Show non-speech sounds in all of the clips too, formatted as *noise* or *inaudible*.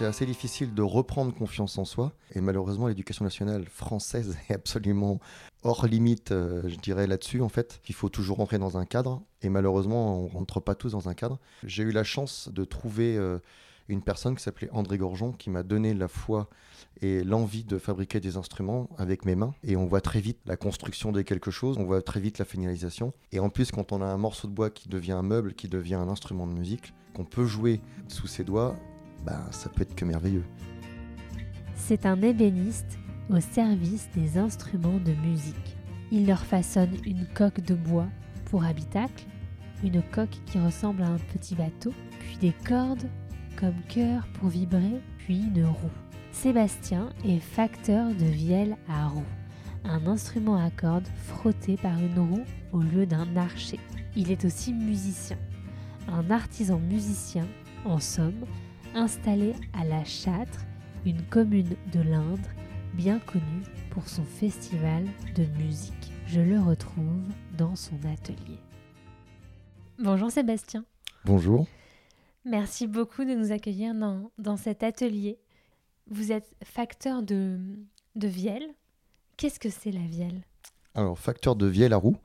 c'est assez difficile de reprendre confiance en soi. Et malheureusement, l'éducation nationale française est absolument hors limite, euh, je dirais, là-dessus, en fait. Il faut toujours rentrer dans un cadre. Et malheureusement, on ne rentre pas tous dans un cadre. J'ai eu la chance de trouver euh, une personne qui s'appelait André Gorgeon, qui m'a donné la foi et l'envie de fabriquer des instruments avec mes mains. Et on voit très vite la construction de quelque chose, on voit très vite la finalisation. Et en plus, quand on a un morceau de bois qui devient un meuble, qui devient un instrument de musique, qu'on peut jouer sous ses doigts, bah, ça peut être que merveilleux. C'est un ébéniste au service des instruments de musique. Il leur façonne une coque de bois pour habitacle, une coque qui ressemble à un petit bateau, puis des cordes comme cœur pour vibrer, puis une roue. Sébastien est facteur de vielle à roue, un instrument à cordes frotté par une roue au lieu d'un archet. Il est aussi musicien, un artisan musicien, en somme, installé à La Châtre, une commune de l'Indre bien connue pour son festival de musique. Je le retrouve dans son atelier. Bonjour Sébastien. Bonjour. Merci beaucoup de nous accueillir dans, dans cet atelier. Vous êtes facteur de, de vielle. Qu'est-ce que c'est la vielle Alors, facteur de vielle à roue.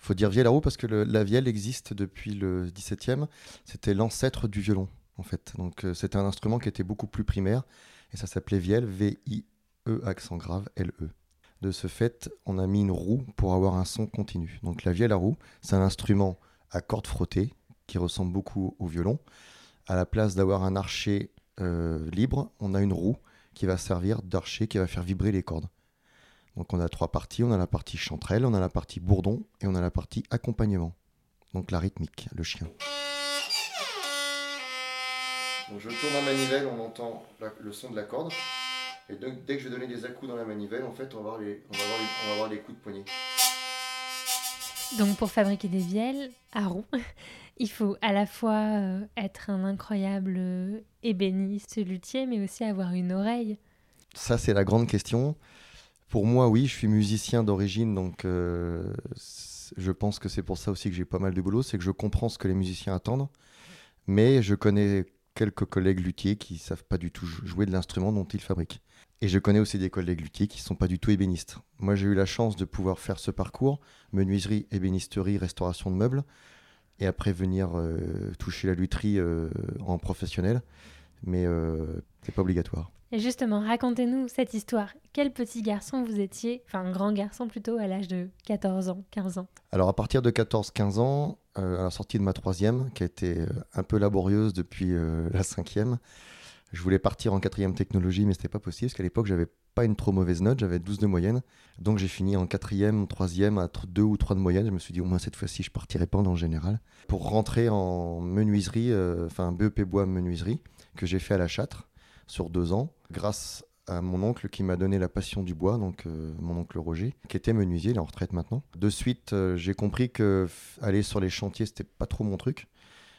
Il faut dire vielle à roue parce que la vielle existe depuis le 17e. C'était l'ancêtre du violon, en fait. Donc, euh, c'était un instrument qui était beaucoup plus primaire et ça s'appelait vielle, V-I-E, accent grave, L-E. De ce fait, on a mis une roue pour avoir un son continu. Donc, la vielle à roue, c'est un instrument à cordes frottées qui ressemble beaucoup au violon. À la place d'avoir un archet euh, libre, on a une roue qui va servir d'archet, qui va faire vibrer les cordes. Donc on a trois parties, on a la partie chanterelle, on a la partie bourdon et on a la partie accompagnement. Donc la rythmique, le chien. Donc je tourne la manivelle, on entend le son de la corde. Et donc, dès que je vais donner des à dans la manivelle, en fait, on va avoir les, on va avoir les, on va avoir les coups de poignet. Donc pour fabriquer des vielles à roue, *laughs* il faut à la fois euh, être un incroyable euh, ébéniste, luthier, mais aussi avoir une oreille. Ça, c'est la grande question. Pour moi, oui, je suis musicien d'origine, donc euh, je pense que c'est pour ça aussi que j'ai pas mal de boulot, c'est que je comprends ce que les musiciens attendent, mais je connais quelques collègues luthiers qui savent pas du tout jouer de l'instrument dont ils fabriquent. Et je connais aussi des collègues luthiers qui ne sont pas du tout ébénistes. Moi, j'ai eu la chance de pouvoir faire ce parcours, menuiserie, ébénisterie, restauration de meubles, et après venir euh, toucher la lutherie euh, en professionnel. Mais euh, c'est pas obligatoire. Et justement, racontez-nous cette histoire. Quel petit garçon vous étiez, enfin un grand garçon plutôt, à l'âge de 14 ans, 15 ans? Alors à partir de 14-15 ans, à la sortie de ma troisième, qui a été un peu laborieuse depuis la cinquième, je voulais partir en quatrième technologie, mais c'était pas possible parce qu'à l'époque, j'avais pas une trop mauvaise note, j'avais 12 de moyenne. Donc j'ai fini en quatrième, troisième à 2 ou 3 de moyenne. Je me suis dit au moins cette fois-ci, je partirai pas le général. Pour rentrer en menuiserie, euh, enfin BEP bois menuiserie, que j'ai fait à la Châtre sur deux ans, grâce à mon oncle qui m'a donné la passion du bois, donc euh, mon oncle Roger, qui était menuisier, il est en retraite maintenant. De suite, euh, j'ai compris que aller sur les chantiers, c'était pas trop mon truc.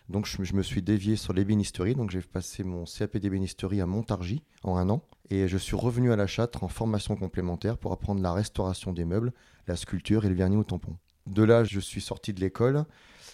Donc je, me suis dévié sur l'ébénisterie. Donc j'ai passé mon CAP d'ébénisterie à Montargis en un an. Et je suis revenu à la Châtre en formation complémentaire pour apprendre la restauration des meubles, la sculpture et le vernis au tampon. De là, je suis sorti de l'école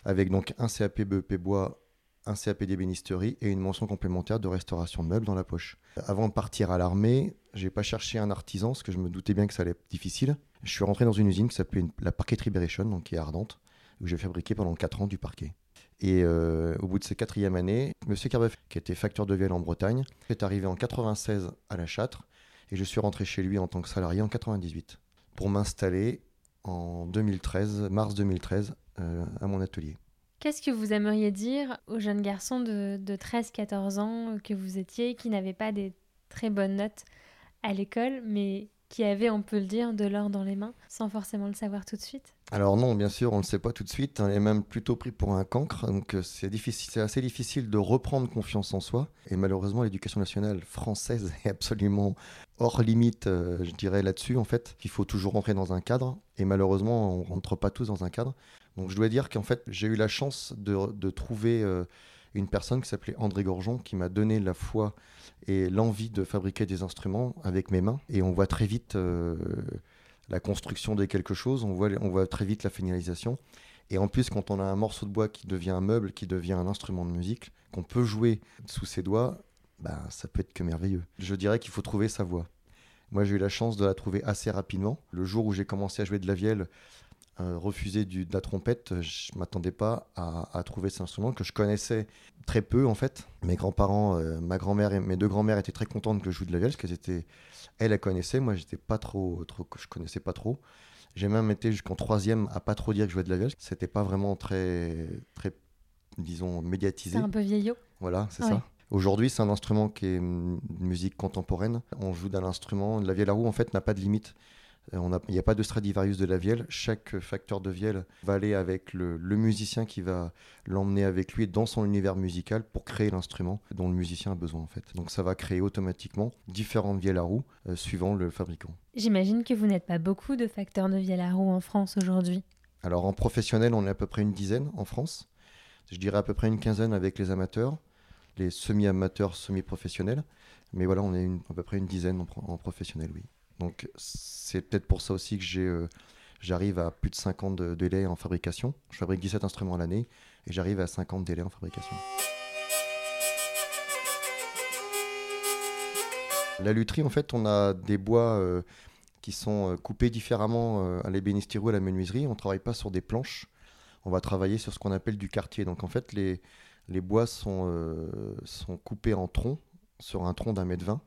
avec donc un CAP BEP bois, un CAP d'ébénisterie et une mention complémentaire de restauration de meubles dans la poche. Avant de partir à l'armée, j'ai pas cherché un artisan parce que je me doutais bien que ça allait être difficile. Je suis rentré dans une usine qui s'appelait la parqueterie Berechon, donc qui est ardente, où j'ai fabriqué pendant 4 ans du parquet. Et euh, au bout de ces quatrième années, M. Carbeuf, qui était facteur de vielle en Bretagne, est arrivé en 96 à La Châtre et je suis rentré chez lui en tant que salarié en 98 pour m'installer en 2013, mars 2013, euh, à mon atelier. Qu'est-ce que vous aimeriez dire aux jeunes garçons de, de 13-14 ans que vous étiez, qui n'avaient pas des très bonnes notes à l'école, mais qui avait, on peut le dire, de l'or dans les mains, sans forcément le savoir tout de suite Alors non, bien sûr, on ne le sait pas tout de suite. On est même plutôt pris pour un cancre. Donc euh, c'est assez difficile de reprendre confiance en soi. Et malheureusement, l'éducation nationale française *laughs* est absolument hors limite, euh, je dirais là-dessus en fait. Il faut toujours rentrer dans un cadre. Et malheureusement, on rentre pas tous dans un cadre. Donc je dois dire qu'en fait, j'ai eu la chance de, trouver euh, une personne qui s'appelait André Gorgeon, qui m'a donné la foi et l'envie de fabriquer des instruments avec mes mains. Et on voit très vite euh, la construction de quelque chose, on voit, on voit très vite la finalisation. Et en plus, quand on a un morceau de bois qui devient un meuble, qui devient un instrument de musique, qu'on peut jouer sous ses doigts, ben, ça peut être que merveilleux. Je dirais qu'il faut trouver sa voix. Moi, j'ai eu la chance de la trouver assez rapidement. Le jour où j'ai commencé à jouer de la vielle, euh, refuser de la trompette, je m'attendais pas à, trouver cet instrument que je connaissais très peu en fait. Mes grands-parents, euh, ma grand-mère et mes deux grands-mères étaient très contentes que je joue de la vielle parce qu'elles étaient, elles, elles connaissaient. Moi, j'étais pas trop, trop, je connaissais pas trop. J'ai même été jusqu'en troisième à pas trop dire que je jouais de la vielle. C'était pas vraiment très, très, disons, médiatisé. C'est un peu vieillot. Voilà, c'est ça. Aujourd'hui, c'est un instrument qui est une musique contemporaine. On joue d'un instrument. La vielle à roue, en fait, n'a pas de limite. Euh, il n'y a, pas de Stradivarius de la vielle. Chaque facteur de vielle va aller avec le, musicien qui va l'emmener avec lui dans son univers musical pour créer l'instrument dont le musicien a besoin en fait. Donc ça va créer automatiquement différentes vielles à roue euh, suivant le fabricant. J'imagine que vous n'êtes pas beaucoup de facteurs de vielle à roue en France aujourd'hui. Alors en professionnel, on est à peu près une dizaine en France. Je dirais à peu près une quinzaine avec les amateurs les semi-amateurs, semi-professionnels. Mais voilà, on est à peu près une dizaine en, professionnel, oui. Donc c'est peut-être pour ça aussi que j'ai, euh, j'arrive à plus de 50 de délais en fabrication. Je fabrique 17 instruments à l'année et j'arrive à 50 délais en fabrication. La lutherie, en fait, on a des bois euh, qui sont euh, coupés différemment à l'ébénisterie ou à la menuiserie. On ne travaille pas sur des planches. On va travailler sur ce qu'on appelle du quartier. Donc, en fait, les, bois sont, sont coupés en troncs, sur un tronc d'un mètre vingt.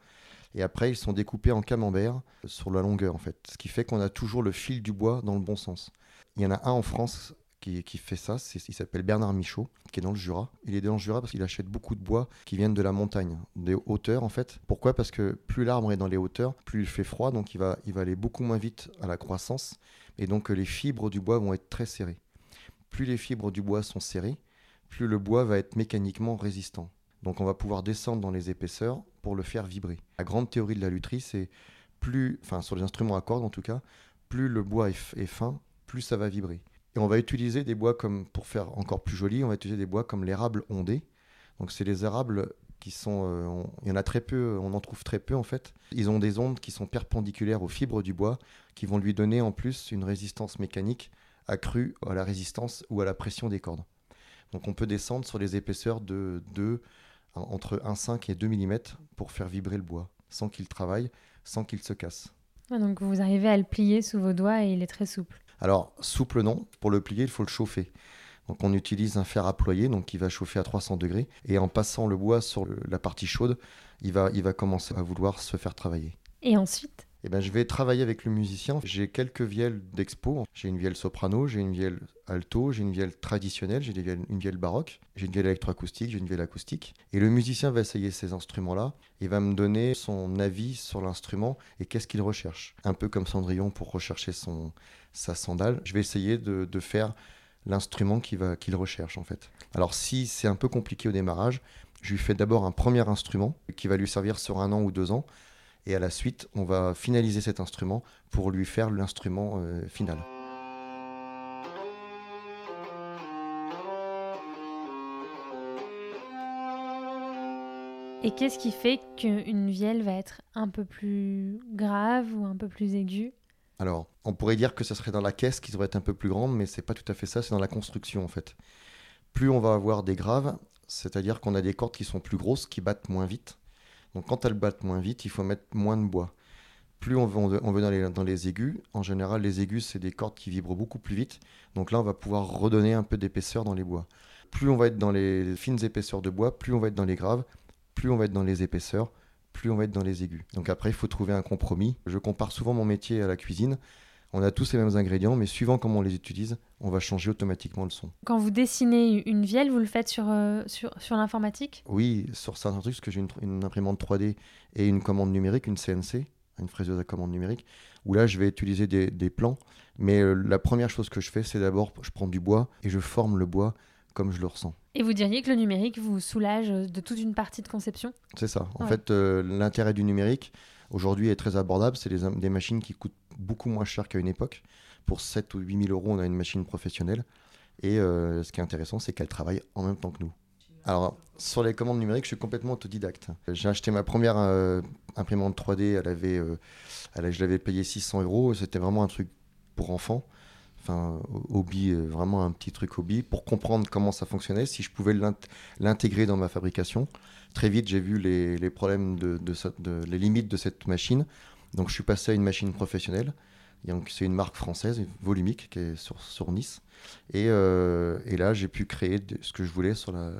Et après, ils sont découpés en camembert sur la longueur, en fait. Ce qui fait qu'on a toujours le fil du bois dans le bon sens. Il y en a un en France qui, fait ça, il s'appelle Bernard Michaud, qui est dans le Jura. Il est dans le Jura parce qu'il achète beaucoup de bois qui viennent de la montagne, des hauteurs en fait. Pourquoi? Parce que plus l'arbre est dans les hauteurs, plus il fait froid, donc il va, il va aller beaucoup moins vite à la croissance. Et donc les fibres du bois vont être très serrées. Plus les fibres du bois sont serrées, plus le bois va être mécaniquement résistant. Donc on va pouvoir descendre dans les épaisseurs pour le faire vibrer. La grande théorie de la lutherie, c'est plus, enfin sur les instruments à cordes en tout cas, plus le bois est, fin, plus ça va vibrer. Et on va utiliser des bois comme, pour faire encore plus joli, on va utiliser des bois comme l'érable ondé. Donc c'est les érables qui sont, euh, il y en a très peu, on en trouve très peu en fait. Ils ont des ondes qui sont perpendiculaires aux fibres du bois, qui vont lui donner en plus une résistance mécanique accrue à la résistance ou à la pression des cordes. Donc on peut descendre sur les épaisseurs de, entre 1,5 et 2 mm pour faire vibrer le bois, sans qu'il travaille, sans qu'il se casse. donc vous arrivez à le plier sous vos doigts et il est très souple. Alors souple non, pour le plier il faut le chauffer. Donc on utilise un fer à ployer donc qui va chauffer à 300 degrés et en passant le bois sur la partie chaude, il va, il va commencer à vouloir se faire travailler. Et ensuite eh ben, je vais travailler avec le musicien. J'ai quelques vielles d'expo. J'ai une vielle soprano, j'ai une vielle alto, j'ai une vielle traditionnelle, j'ai une vielle baroque, j'ai une vielle électroacoustique, j'ai une vielle acoustique. Et le musicien va essayer ces instruments-là et va me donner son avis sur l'instrument et qu'est-ce qu'il recherche. Un peu comme Cendrillon pour rechercher son, sa sandale. Je vais essayer de, faire l'instrument qu'il recherche en fait. Alors si c'est un peu compliqué au démarrage, je lui fais d'abord un premier instrument qui va lui servir sur un an ou deux ans et à la suite, on va finaliser cet instrument pour lui faire l'instrument euh, final. Et qu'est-ce qui fait qu'une vielle va être un peu plus grave ou un peu plus aiguë? Alors, on pourrait dire que ce serait dans la caisse qui devrait être un peu plus grande, mais c'est pas tout à fait ça, c'est dans la construction en fait. Plus on va avoir des graves, c'est-à-dire qu'on a des cordes qui sont plus grosses, qui battent moins vite, donc quand elles battent moins vite, il faut mettre moins de bois. Plus on veut, dans les aigus, en général les aigus c'est des cordes qui vibrent beaucoup plus vite, donc là on va pouvoir redonner un peu d'épaisseur dans les bois. Plus on va être dans les fines épaisseurs de bois, plus on va être dans les graves, plus on va être dans les épaisseurs, plus on va être dans les aigus. Donc après il faut trouver un compromis. Je compare souvent mon métier à la cuisine. On a tous les mêmes ingrédients, mais suivant comment on les utilise, on va changer automatiquement le son. Quand vous dessinez une vielle, vous le faites sur, euh, sur, sur l'informatique? Oui, sur certains trucs, parce que j'ai une, imprimante 3D et une commande numérique, une CNC, une fraiseuse à commande numérique, où là, je vais utiliser des, des plans. Mais euh, la première chose que je fais, c'est d'abord, je prends du bois et je forme le bois comme je le ressens. Et vous diriez que le numérique vous soulage de toute une partie de conception? C'est ça. En fait, euh, l'intérêt du numérique, aujourd'hui, est très abordable. C'est des machines qui coûtent beaucoup moins cher qu'à une époque. Pour 7 ou 8 000 euros, on a une machine professionnelle. Et euh, ce qui est intéressant, c'est qu'elle travaille en même temps que nous. Alors, sur les commandes numériques, je suis complètement autodidacte. J'ai acheté ma première euh, imprimante 3D, elle avait, euh, je l'avais payé 600 euros. C'était vraiment un truc pour enfants. enfin hobby, vraiment un petit truc hobby, pour comprendre comment ça fonctionnait, si je pouvais l'intégrer dans ma fabrication. Très vite, j'ai vu les, problèmes, de, les limites de cette machine. Donc je suis passé à une machine professionnelle. C'est une marque française, volumique, qui est sur, Nice. Euh, et, là, j'ai pu créer ce que je voulais sur la,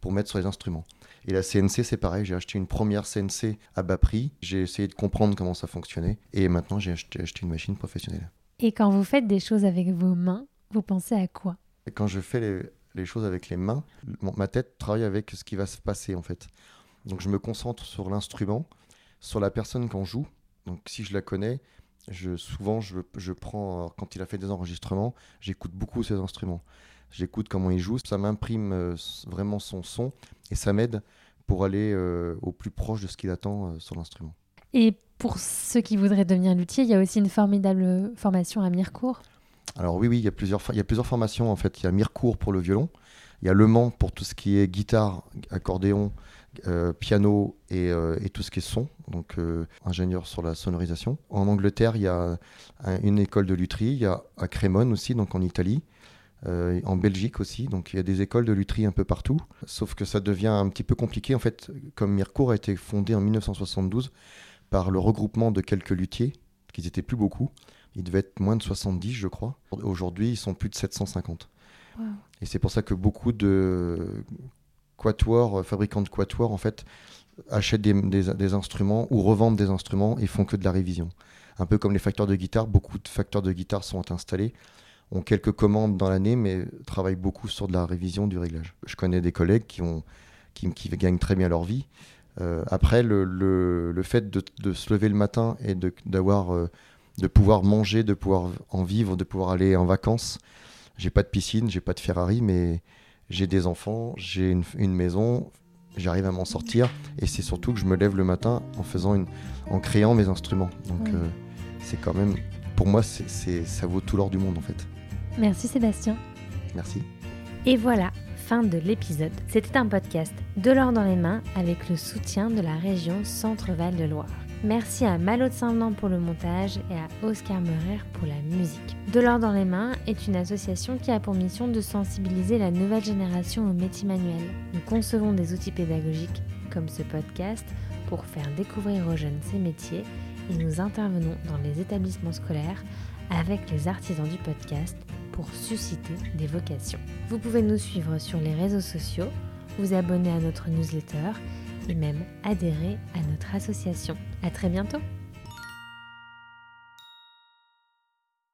pour mettre sur les instruments. Et la CNC, c'est pareil. J'ai acheté une première CNC à bas prix. J'ai essayé de comprendre comment ça fonctionnait. Et maintenant, j'ai acheté, acheté, une machine professionnelle. Et quand vous faites des choses avec vos mains, vous pensez à quoi? Quand je fais les, choses avec les mains, ma tête travaille avec ce qui va se passer en fait. Donc je me concentre sur l'instrument, sur la personne qu'on joue. Donc si je la connais, je, souvent je, je prends, quand il a fait des enregistrements, j'écoute beaucoup ses instruments. J'écoute comment il joue, ça m'imprime euh, vraiment son son et ça m'aide pour aller euh, au plus proche de ce qu'il attend euh, sur l'instrument. Et pour ceux qui voudraient devenir luthier, il y a aussi une formidable formation à Mirecourt. Alors oui, oui, il y a plusieurs, il y a plusieurs formations en fait. Il y a Mirecourt pour le violon, il y a Le Mans pour tout ce qui est guitare, accordéon, euh, piano euh, et, tout ce qui est son, donc euh, ingénieur sur la sonorisation. En Angleterre, il y a une école de lutherie, il y a à Crémone aussi, donc en Italie. en Belgique aussi, donc il y a des écoles de lutherie un peu partout, sauf que ça devient un petit peu compliqué en fait, comme Mirecourt a été fondé en 1972, par le regroupement de quelques luthiers, qui n'étaient plus beaucoup. Ils devaient être moins de 70, je crois. Aujourd'hui, ils sont plus de 750. Et c'est pour ça que beaucoup de quatuors, euh, fabricants de quatuors, en fait, achètent des, instruments ou revendent des instruments et font que de la révision. Un peu comme les facteurs de guitare, beaucoup de facteurs de guitare sont installés, ont quelques commandes dans l'année, mais travaillent beaucoup sur de la révision du réglage. Je connais des collègues qui, gagnent très bien leur vie euh, après, le, fait de, de, se lever le matin et de, d'avoir, euh, de pouvoir manger, de pouvoir en vivre, de pouvoir aller en vacances. J'ai pas de piscine, j'ai pas de Ferrari, mais j'ai des enfants, j'ai une, une maison, j'arrive à m'en sortir. Et c'est surtout que je me lève le matin en faisant une, en créant mes instruments. Donc euh, c'est quand même, pour moi, c'est, ça vaut tout l'or du monde en fait. Merci Sébastien. Merci. Et voilà, fin de l'épisode. C'était un podcast de l'or dans les mains avec le soutien de la région Centre-Val de Loire. Merci à Malo de Saint-Venant pour le montage et à Oscar Meurer pour la musique. De l'or dans les mains est une association qui a pour mission de sensibiliser la nouvelle génération aux métiers manuels. Nous concevons des outils pédagogiques comme ce podcast pour faire découvrir aux jeunes ces métiers et nous intervenons dans les établissements scolaires avec les artisans du podcast pour susciter des vocations. Vous pouvez nous suivre sur les réseaux sociaux, vous abonner à notre newsletter même adhérer à notre association. À très bientôt!